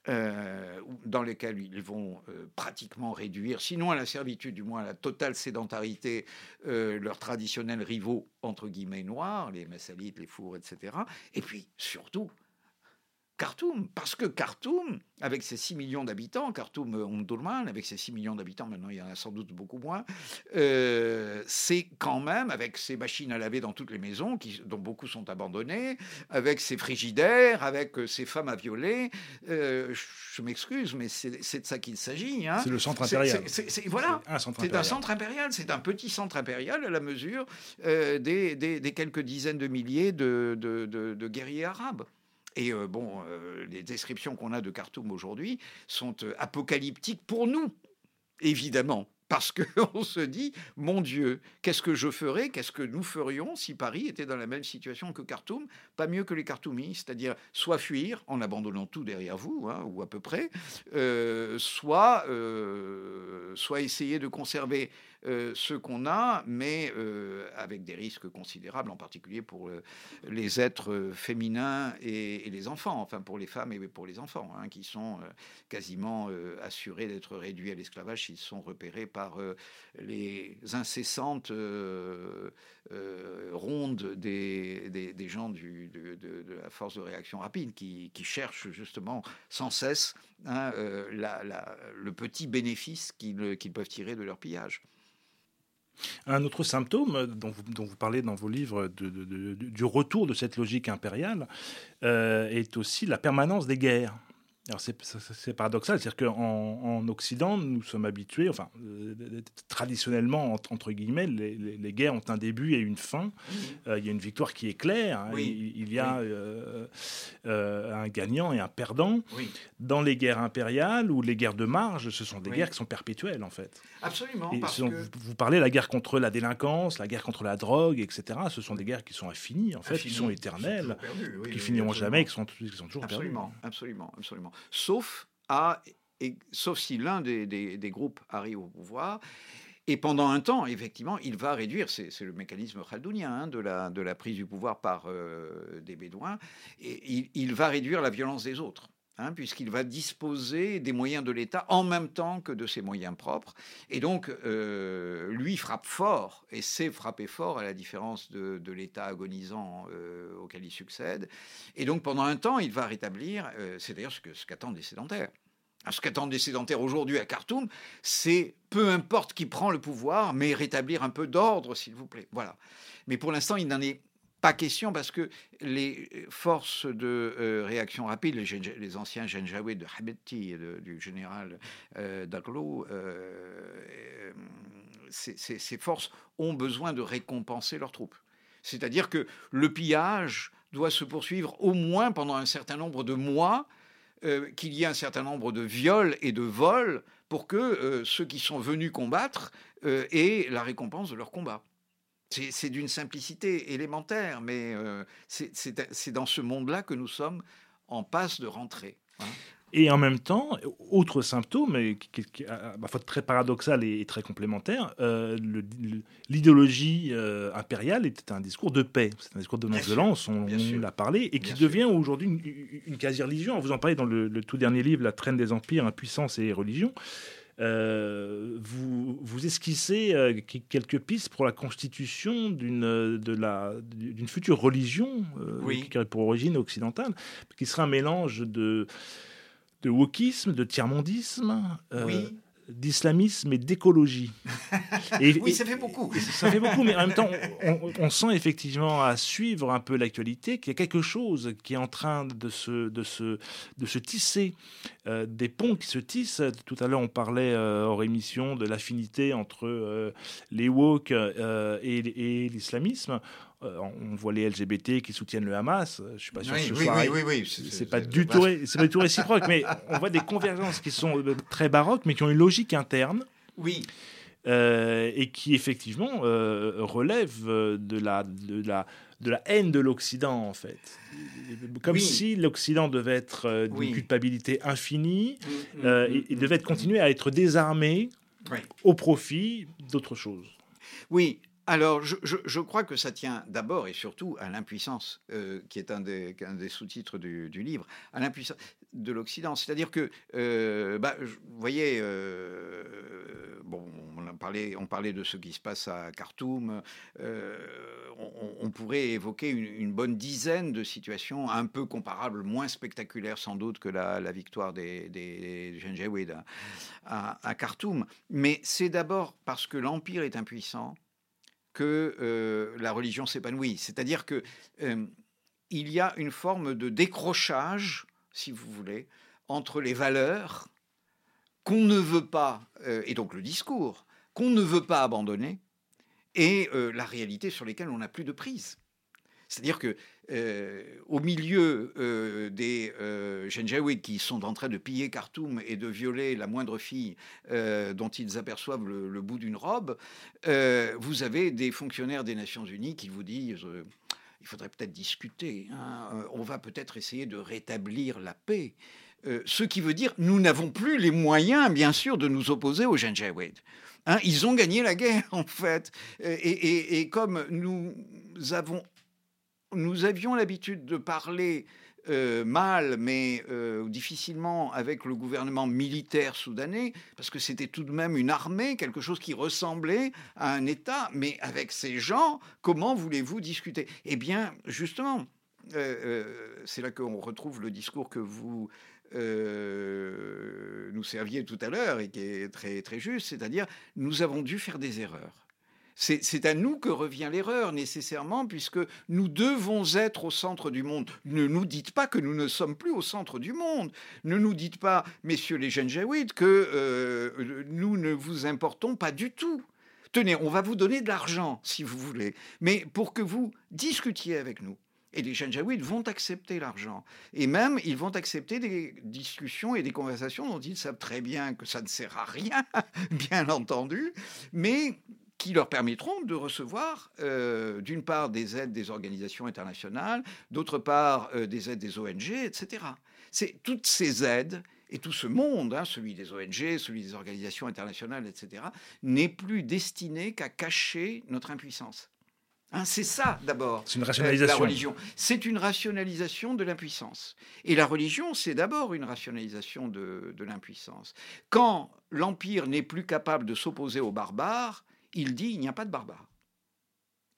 Euh, dans lesquels ils vont euh, pratiquement réduire, sinon à la servitude, du moins à la totale sédentarité, leurs traditionnels rivaux, entre guillemets, noirs, les Massalites, les Fours, etc. Et puis, surtout, Khartoum, parce que Khartoum, avec ses 6 millions d'habitants, Khartoum Omdurman, avec ses 6 millions d'habitants, maintenant il y en a sans doute beaucoup moins, euh, c'est quand même, avec ses machines à laver dans toutes les maisons, qui, dont beaucoup sont abandonnées, avec ses frigidaires, avec euh, ses femmes à violer, euh, je m'excuse, mais c'est de ça qu'il s'agit. Hein. C'est le centre impérial. C'est voilà, c'est un centre impérial, c'est un petit centre impérial à la mesure des, quelques dizaines de milliers de, de guerriers arabes. Et euh, bon, euh, les descriptions qu'on a de Khartoum aujourd'hui sont euh, apocalyptiques pour nous, évidemment. Parce qu'on se dit, mon Dieu, qu'est-ce que je ferais, qu'est-ce que nous ferions si Paris était dans la même situation que Khartoum? Pas mieux que les Khartoumis, c'est-à-dire soit fuir en abandonnant tout derrière vous, hein, ou à peu près, soit, soit essayer de conserver euh, ce qu'on a, mais euh, avec des risques considérables, en particulier pour euh, les êtres féminins et, les enfants, enfin pour les femmes et pour les enfants, hein, qui sont quasiment assurés d'être réduits à l'esclavage s'ils sont repérés par les incessantes rondes des, gens de, la force de réaction rapide qui, cherchent justement sans cesse hein, le petit bénéfice qu'ils peuvent tirer de leur pillage. Un autre symptôme dont vous, parlez dans vos livres du retour de cette logique impériale euh, est aussi la permanence des guerres. Alors c'est paradoxal, c'est-à-dire qu'en en Occident, nous sommes habitués, enfin, euh, traditionnellement, entre, guillemets, les, guerres ont un début et une fin. Euh, il y a une victoire qui est claire, hein. il, y a euh, un gagnant et un perdant. Dans les guerres impériales ou les guerres de marge, ce sont des guerres qui sont perpétuelles, en fait. Absolument. vous, parlez de la guerre contre la délinquance, la guerre contre la drogue, etc. Ce sont des guerres qui sont infinies, en fait, qui sont éternelles, qui finiront jamais, qui sont, qui sont toujours absolument, Absolument, absolument sauf, si l'un des, groupes arrive au pouvoir. Et pendant un temps, effectivement, il va réduire, c'est le mécanisme khaldounien hein, de, la, de la prise du pouvoir par euh, des Bédouins, et il, va réduire la violence des autres. Hein, puisqu'il va disposer des moyens de l'État en même temps que de ses moyens propres. Et donc, euh, lui frappe fort, et sait frapper fort, à la différence de, l'État agonisant euh, auquel il succède. Et donc, pendant un temps, il va rétablir, euh, c'est d'ailleurs ce qu'attendent ce les sédentaires. Ce qu'attendent les sédentaires aujourd'hui à Khartoum, c'est peu importe qui prend le pouvoir, mais rétablir un peu d'ordre, s'il vous plaît. Voilà. Mais pour l'instant, il n'en est pas question parce que les forces de euh, réaction rapide, les, anciens Janjaweed de Habetti et du général euh, Daglo, euh, ces, forces ont besoin de récompenser leurs troupes. C'est-à-dire que le pillage doit se poursuivre au moins pendant un certain nombre de mois, qu'il y ait un certain nombre de viols et de vols pour que ceux qui sont venus combattre aient la récompense de leur combat. C'est d'une simplicité élémentaire, mais euh, c'est dans ce monde-là que nous sommes en passe de rentrer. Hein. Et en même temps, autre symptôme, qui, qui, à ma foi très paradoxal et, très complémentaire, euh, l'idéologie euh, impériale était un discours de paix, c'est un discours de non-violence, on, l'a parlé, et qui devient aujourd'hui une, une quasi-religion. Vous en parlez dans le, le, tout dernier livre, La traîne des empires, impuissance et religion. Euh, vous, vous esquissez euh, quelques pistes pour la constitution d'une d'une future religion euh, qui aurait pour origine occidentale, qui serait un mélange de de wokisme, de tiers-mondisme, oui d'islamisme et d'écologie. oui, ça fait beaucoup. Ça fait beaucoup, mais en même temps, on, sent effectivement à suivre un peu l'actualité qu'il y a quelque chose qui est en train de se, de se, de se tisser, euh, des ponts qui se tissent. Tout à l'heure, on parlait euh, hors émission de l'affinité entre euh, les woke et l'islamisme. Euh, on voit les LGBT qui soutiennent le Hamas. Je suis pas sûr que ce oui, soit. Oui, oui, C'est pas du tout, c'est pas du tout réciproque, mais on voit des convergences qui sont euh, très baroques, mais qui ont une logique interne. Oui. Euh, et qui effectivement relèvent de la, de la, de la haine de l'Occident en fait. Comme si l'Occident devait être d'une culpabilité infinie, mm, mm, mm, il devait continuer à être désarmé au profit d'autre chose. Oui, alors, je, crois que ça tient d'abord et surtout à l'impuissance, euh, qui est un des, sous-titres du, livre, à l'impuissance de l'Occident. C'est-à-dire que, euh, bah, vous voyez, euh, bon, on, parlait, de ce qui se passe à Khartoum, on, pourrait évoquer une, bonne dizaine de situations un peu comparables, moins spectaculaires sans doute que la, victoire des, des à Khartoum. Mais c'est d'abord parce que l'Empire est impuissant que euh, la religion s'épanouit. C'est-à-dire que euh, il y a une forme de décrochage, si vous voulez, entre les valeurs qu'on ne veut pas, euh, et donc le discours, qu'on ne veut pas abandonner, et la réalité sur lesquelles on n'a plus de prise. C'est-à-dire que au milieu euh, des euh, qui sont en train de piller Khartoum et de violer la moindre fille euh, dont ils aperçoivent le, bout d'une robe, vous avez des fonctionnaires des Nations Unies qui vous disent il faudrait peut-être discuter, hein, on va peut-être essayer de rétablir la paix. ce qui veut dire nous n'avons plus les moyens, bien sûr, de nous opposer aux Janjaweed. Hein, ils ont gagné la guerre, en fait. Et comme nous avons nous avions l'habitude de parler euh, mal, mais euh, difficilement avec le gouvernement militaire soudanais, parce que c'était tout de même une armée, quelque chose qui ressemblait à un État. Mais avec ces gens, comment voulez-vous discuter? Eh bien, justement, euh, c'est là qu'on retrouve le discours que vous nous serviez tout à l'heure et qui est très, très juste, c'est-à-dire nous avons dû faire des erreurs. C'est à nous que revient l'erreur nécessairement, puisque nous devons être au centre du monde. Ne nous dites pas que nous ne sommes plus au centre du monde. Ne nous dites pas, messieurs les jeunes jaouites, que euh, nous ne vous importons pas du tout. Tenez, on va vous donner de l'argent, si vous voulez, mais pour que vous discutiez avec nous. Et les jeunes jaouites vont accepter l'argent. Et même, ils vont accepter des discussions et des conversations dont ils savent très bien que ça ne sert à rien, bien entendu, mais qui leur permettront de recevoir, euh, d'une part, des aides des organisations internationales, d'autre part, euh, des aides des ONG, etc. C'est toutes ces aides et tout ce monde, hein, celui des ONG, celui des organisations internationales, etc., n'est plus destiné qu'à cacher notre impuissance. Hein, c'est ça d'abord. C'est une rationalisation. la religion, c'est une rationalisation de l'impuissance. Et la religion, c'est d'abord une rationalisation de, de l'impuissance. Quand l'empire n'est plus capable de s'opposer aux barbares, il dit il n'y a pas de barbares.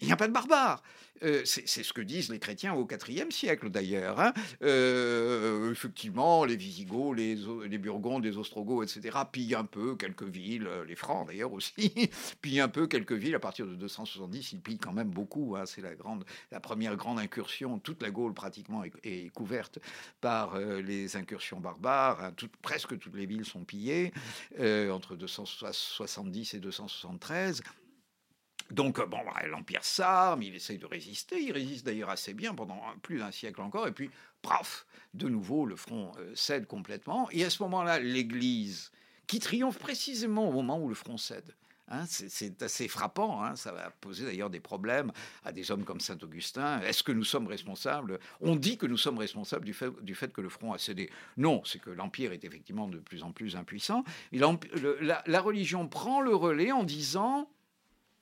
Il n'y a pas de barbares. Euh, c'est ce que disent les chrétiens au IVe siècle d'ailleurs. Hein. Euh, effectivement, les Visigoths, les, Burgondes, les Ostrogoths, etc., pillent un peu quelques villes, euh, les Francs d'ailleurs aussi, pillent un peu quelques villes. À partir de 270, ils pillent quand même beaucoup. Hein. C'est la première grande incursion. Toute la Gaule pratiquement est, couverte par les incursions barbares. Hein. presque toutes les villes sont pillées entre 270 et 273. Donc, bon, bah, l'Empire s'arme, il essaye de résister, il résiste d'ailleurs assez bien pendant plus d'un siècle encore, et puis, paf, de nouveau, le front euh, cède complètement, et à ce moment-là, l'Église, qui triomphe précisément au moment où le front cède, hein, c'est assez frappant, hein, ça va poser d'ailleurs des problèmes à des hommes comme Saint Augustin. Est-ce que nous sommes responsables? On dit que nous sommes responsables du fait, que le front a cédé. Non, c'est que l'Empire est effectivement de plus en plus impuissant. La religion prend le relais en disant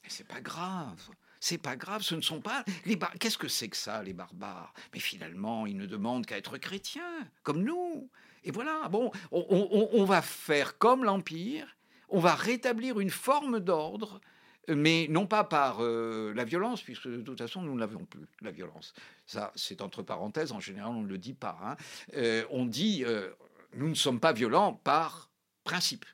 c'est pas grave. C'est pas grave, ce ne sont pas les bar... Qu'est-ce que c'est que ça, les barbares? Mais finalement, ils ne demandent qu'à être chrétiens, comme nous. Et voilà, bon, on, va faire comme l'Empire, on va rétablir une forme d'ordre, mais non pas par euh, la violence, puisque de toute façon, nous ne l'avions plus, la violence. Ça, c'est entre parenthèses, en général, on ne le dit pas. Hein. Euh, on dit, euh, nous ne sommes pas violents par principe.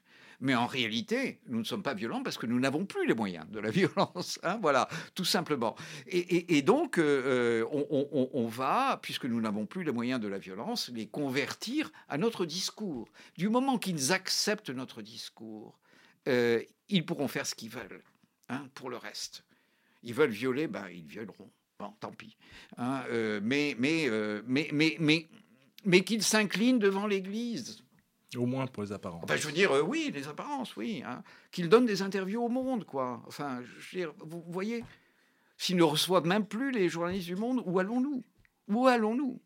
Mais en réalité, nous ne sommes pas violents parce que nous n'avons plus les moyens de la violence. Hein, voilà, tout simplement. Et, donc, euh, euh, on, va, puisque nous n'avons plus les moyens de la violence, les convertir à notre discours. Du moment qu'ils acceptent notre discours, euh, ils pourront faire ce qu'ils veulent hein, pour le reste. Ils veulent violer, ben, ils violeront. Bon, tant pis. Hein, mais, qu'ils s'inclinent devant l'Église. Au moins pour les apparences. je veux dire, euh, oui, les apparences, oui. Hein. Qu'ils donnent des interviews au monde, quoi. Enfin, je veux dire, vous voyez, s'ils ne reçoivent même plus les journalistes du monde, où allons-nous? Où allons-nous?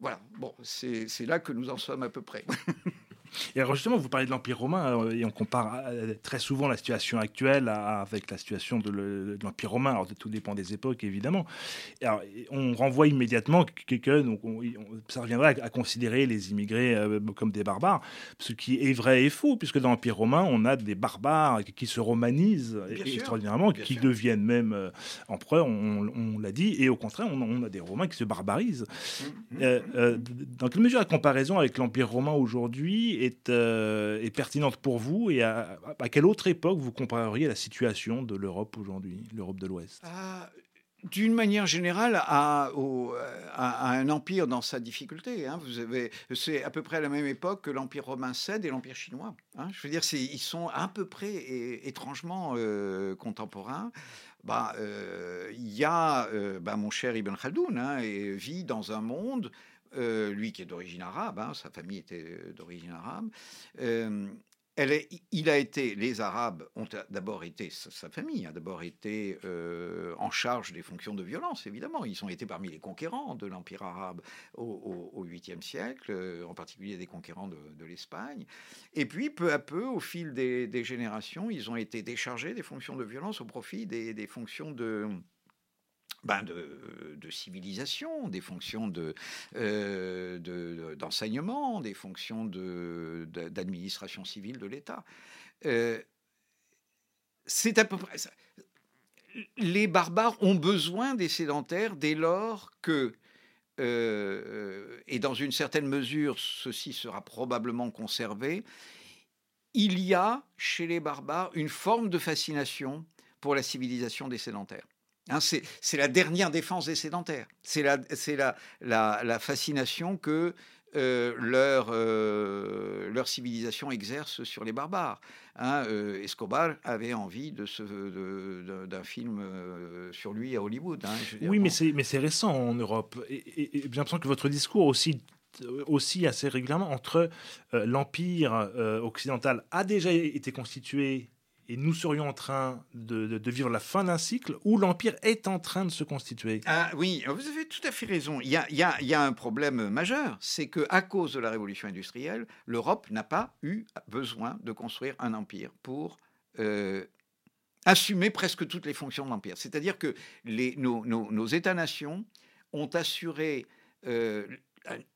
Voilà, bon, c'est là que nous en sommes à peu près. Et alors justement, vous parlez de l'Empire romain et on compare très souvent la situation actuelle avec la situation de l'Empire romain. Alors tout dépend des époques, évidemment. Alors, on renvoie immédiatement que, donc ça reviendrait à, considérer les immigrés comme des barbares, ce qui est vrai et faux, puisque dans l'Empire romain, on a des barbares qui se romanisent extraordinairement, qui deviennent même empereurs, on, l'a dit, et au contraire, on, a des Romains qui se barbarisent. Mmh, mmh, euh, mmh. Euh, dans quelle mesure la comparaison avec l'Empire romain aujourd'hui est, euh, est, pertinente pour vous et à, quelle autre époque vous compareriez la situation de l'Europe aujourd'hui, l'Europe de l'Ouest? D'une manière générale, à, un empire dans sa difficulté. Hein. Vous avez, c'est à peu près à la même époque que l'empire romain cède et l'empire chinois. Hein. Je veux dire, ils sont à peu près étrangement contemporains bah, euh, il y a euh, bah, mon cher Ibn Khaldoun, hein, et vit dans un monde, euh, lui qui est d'origine arabe, hein, sa famille était d'origine arabe, il a été, les Arabes ont d'abord été, sa famille a d'abord été euh, en charge des fonctions de violence, évidemment. Ils ont été parmi les conquérants de l'Empire arabe au, 8e siècle, euh, en particulier des conquérants de, l'Espagne. Et puis, peu à peu, au fil des, générations, ils ont été déchargés des fonctions de violence au profit des fonctions de ben de, civilisation, des fonctions euh, de, d'enseignement, des fonctions d'administration civile de l'État. Euh, c'est à peu près ça. Les barbares ont besoin des sédentaires dès lors que, euh, et dans une certaine mesure, ceci sera probablement conservé, il y a chez les barbares une forme de fascination pour la civilisation des sédentaires. Hein, c'est la dernière défense des sédentaires. C'est la, la, la, fascination que euh, leur, euh, leur civilisation exerce sur les barbares. Hein, euh, Escobar avait envie d'un de d'un film sur lui à Hollywood. Hein, oui, mais c'est récent en Europe. Et, et, j'ai l'impression que votre discours aussi aussi assez régulièrement entre l'empire occidental a déjà été constitué et nous serions en train de, vivre la fin d'un cycle où l'Empire est en train de se constituer. Ah, oui, vous avez tout à fait raison. Il y a, un problème majeur, c'est qu'à cause de la révolution industrielle, l'Europe n'a pas eu besoin de construire un empire pour euh, assumer presque toutes les fonctions de l'empire. C'est-à-dire que nos, États-nations ont assuré euh,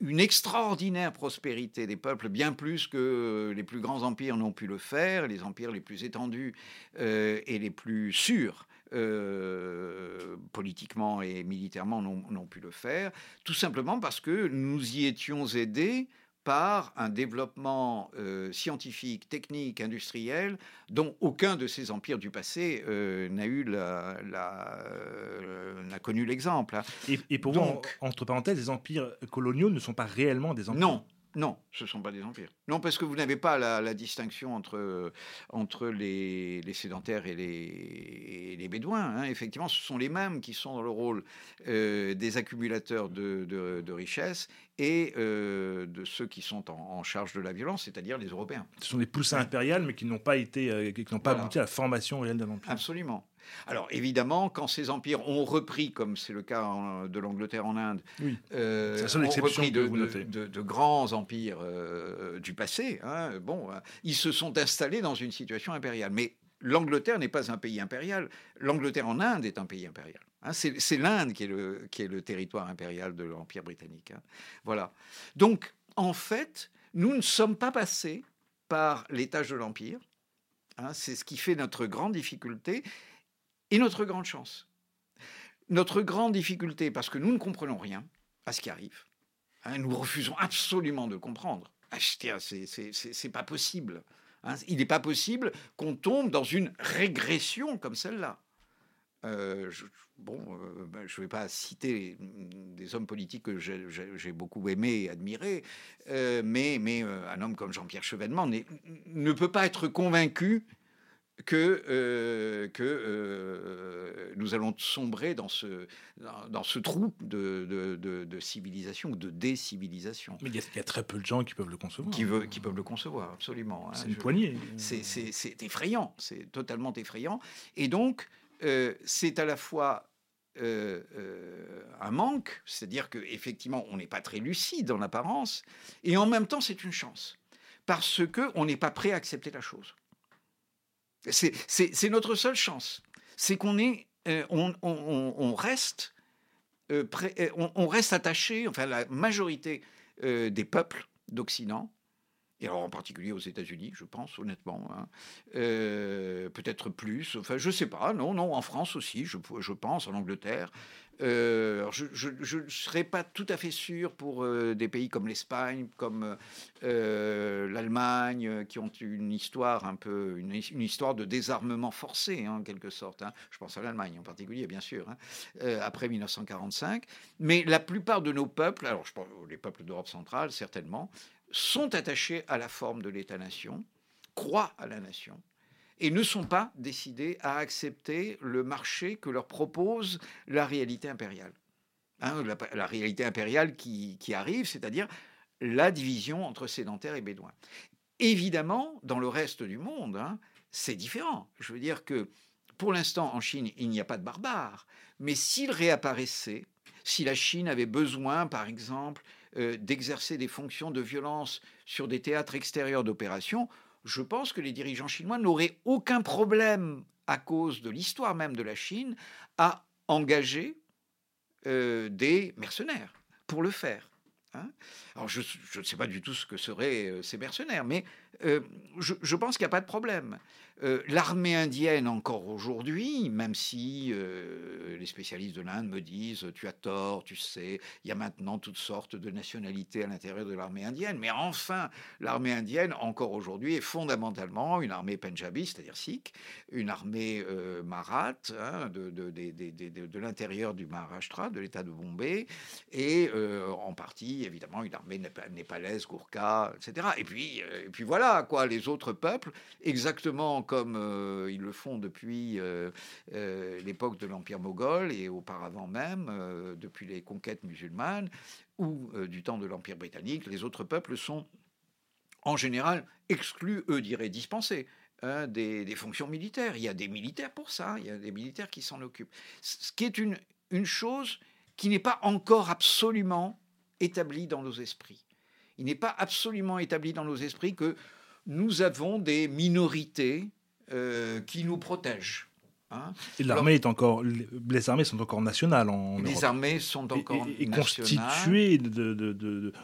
une extraordinaire prospérité des peuples, bien plus que les plus grands empires n'ont pu le faire, les empires les plus étendus euh, et les plus sûrs. Euh, politiquement et militairement n'ont pu le faire, tout simplement parce que nous y étions aidés par un développement euh, scientifique, technique, industriel, dont aucun de ces empires du passé euh, n'a eu la, euh, n'a connu l'exemple. Hein. Et, pour vous, entre parenthèses, les empires coloniaux ne sont pas réellement des empires. Non, non, ce ne sont pas des empires. Non, parce que vous n'avez pas la, distinction entre, entre les, sédentaires et les, les bédouins. Hein. Effectivement, ce sont les mêmes qui sont dans le rôle euh, des accumulateurs de, de, richesses et euh, de ceux qui sont en, charge de la violence, c'est-à-dire les Européens. Ce sont des poussins impériales, mais qui n'ont pas été, euh, qui n'ont pas abouti à la formation réelle d'un empire. Absolument. Alors évidemment, quand ces empires ont repris, comme c'est le cas de l'Angleterre en Inde, euh, ont repris de, de, grands empires euh, du passé, hein, bon, hein, ils se sont installés dans une situation impériale. Mais l'Angleterre n'est pas un pays impérial. L'Angleterre en Inde est un pays impérial. Hein. c'est l'Inde qui, est le, qui est le territoire impérial de l'Empire britannique. Voilà. Donc, en fait, nous ne sommes pas passés par tâches de l'Empire. c'est ce qui fait notre grande difficulté. Et notre grande chance, notre grande difficulté, parce que nous ne comprenons rien à ce qui arrive, hein, nous refusons absolument de comprendre. Ah, c'est pas possible. Hein. il n'est pas possible qu'on tombe dans une régression comme celle-là. Euh, je, bon, euh, ben, je ne vais pas citer des hommes politiques que j'ai beaucoup aimés et admirés, euh, mais, mais un homme comme Jean-Pierre Chevènement ne peut pas être convaincu que, euh, que euh, nous allons sombrer dans ce, dans, ce trou de, de, de, civilisation ou de décivilisation. Mais il y, a, très peu de gens qui peuvent le concevoir. Qui, veut, qui peuvent le concevoir, absolument. Hein. C'est une poignée. C'est effrayant, c'est totalement effrayant. Et donc, euh, c'est à la fois un manque, c'est-à-dire qu'effectivement, on n'est pas très lucide en apparence, et en même temps, c'est une chance. parce qu'on n'est pas prêt à accepter la chose. C'est notre seule chance. C'est qu'on est, euh, on, reste, euh, euh, on, reste attaché, enfin la majorité des peuples d'Occident, et alors en particulier aux États-Unis, je pense honnêtement, hein, peut-être plus, enfin je sais pas, non, non, en France aussi, je, je pense, en Angleterre, euh, je ne serais pas tout à fait sûr pour euh, des pays comme l'Espagne, comme euh, l'Allemagne, qui ont une histoire un peu, une, histoire de désarmement forcé, hein, en quelque sorte. Hein. Je pense à l'Allemagne en particulier, bien sûr, hein, après 1945. Mais la plupart de nos peuples, alors je pense les peuples d'Europe centrale, certainement, sont attachés à la forme de l'État-nation, croient à la nation et ne sont pas décidés à accepter le marché que leur propose la réalité impériale. Hein, la, réalité impériale qui, arrive, c'est-à-dire la division entre sédentaires et bédouins. Évidemment, dans le reste du monde, hein, c'est différent. Je veux dire que pour l'instant, en Chine, il n'y a pas de barbares, mais s'il réapparaissait, si la Chine avait besoin, par exemple, euh, d'exercer des fonctions de violence sur des théâtres extérieurs d'opération, je pense que les dirigeants chinois n'auraient aucun problème, à cause de l'histoire même de la Chine, à engager euh, des mercenaires pour le faire. Hein. Alors je ne sais pas du tout ce que seraient euh, ces mercenaires, mais euh, je, pense qu'il n'y a pas de problème. Euh, l'armée indienne, encore aujourd'hui, même si les spécialistes de l'Inde me disent tu as tort, tu sais, il y a maintenant toutes sortes de nationalités à l'intérieur de l'armée indienne, mais enfin, l'armée indienne, encore aujourd'hui, est fondamentalement une armée punjabi, c'est-à-dire sikh, une armée marath, hein, de, l'intérieur du Maharashtra, de l'État de Bombay, et en partie, évidemment, une armée népalaise, Gourka, etc. Et puis, et puis voilà quoi, les autres peuples, exactement comme euh, ils le font depuis euh, euh, l'époque de l'Empire moghol et auparavant même, depuis les conquêtes musulmanes ou du temps de l'Empire britannique, les autres peuples sont en général exclus, eux diraient dispensés. Hein, des, des, fonctions militaires. Il y a des militaires pour ça, il y a des militaires qui s'en occupent. Ce qui est une, une chose qui n'est pas encore absolument établie dans nos esprits. Il n'est pas absolument établi dans nos esprits que nous avons des minorités euh, qui nous protègent. Hein. Et l'armée est encore, les armées sont encore nationales en Les armées sont encore et, constituées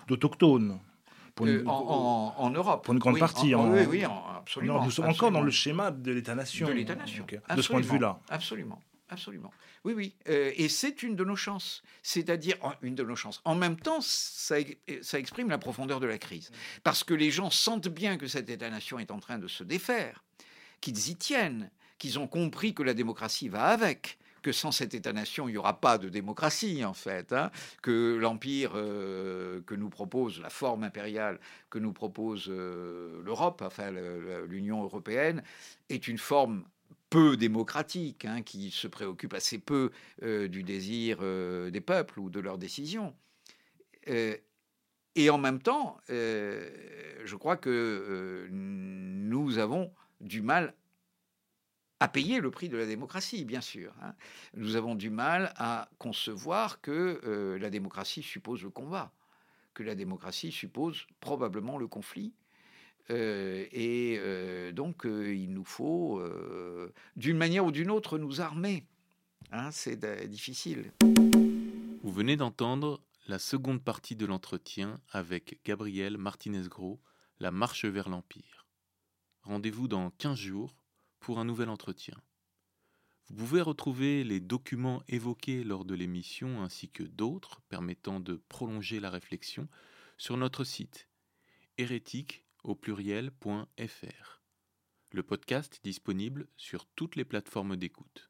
d'autochtones. Euh, en, en, Europe. Pour une grande partie. En, oui, oui, absolument. nous sommes encore dans le schéma de l'État-nation. De l'État-nation. De ce point de vue-là. Absolument. Absolument. Oui, oui. Euh, et c'est une de nos chances. C'est-à-dire, une de nos chances. En même temps, ça, ça, exprime la profondeur de la crise. Parce que les gens sentent bien que cet État-nation est en train de se défaire, qu'ils y tiennent, qu'ils ont compris que la démocratie va avec, que sans cet État-nation, il n'y aura pas de démocratie, en fait, hein, que l'empire euh, que nous propose, la forme impériale que nous propose euh, l'Europe, enfin l'Union européenne, est une forme peu démocratique, hein, qui se préoccupe assez peu euh, du désir euh, des peuples ou de leurs décisions. Euh, et en même temps, je crois que nous avons du mal à payer le prix de la démocratie, bien sûr. Hein. Nous avons du mal à concevoir que la démocratie suppose le combat, que la démocratie suppose probablement le conflit, euh, et euh, donc, euh, il nous faut, d'une manière ou d'une autre, nous armer. Hein, c'est difficile. Vous venez d'entendre la seconde partie de l'entretien avec Gabriel Martinez-Gros, La marche vers l'Empire. Rendez-vous dans 15 jours pour un nouvel entretien. Vous pouvez retrouver les documents évoqués lors de l'émission ainsi que d'autres permettant de prolonger la réflexion sur notre site hérétique au pluriel.fr. Le podcast est disponible sur toutes les plateformes d'écoute.